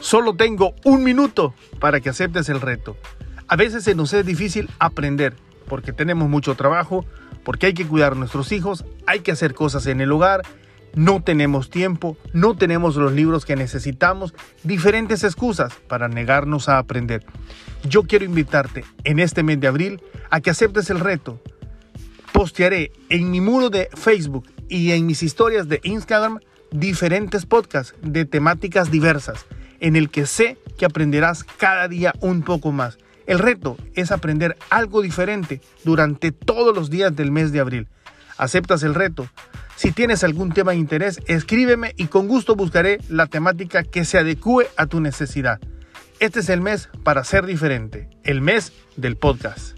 Solo tengo un minuto para que aceptes el reto. A veces se nos es difícil aprender porque tenemos mucho trabajo, porque hay que cuidar a nuestros hijos, hay que hacer cosas en el hogar, no tenemos tiempo, no tenemos los libros que necesitamos, diferentes excusas para negarnos a aprender. Yo quiero invitarte en este mes de abril a que aceptes el reto. Postearé en mi muro de Facebook y en mis historias de Instagram diferentes podcasts de temáticas diversas en el que sé que aprenderás cada día un poco más. El reto es aprender algo diferente durante todos los días del mes de abril. ¿Aceptas el reto? Si tienes algún tema de interés, escríbeme y con gusto buscaré la temática que se adecue a tu necesidad. Este es el mes para ser diferente, el mes del podcast.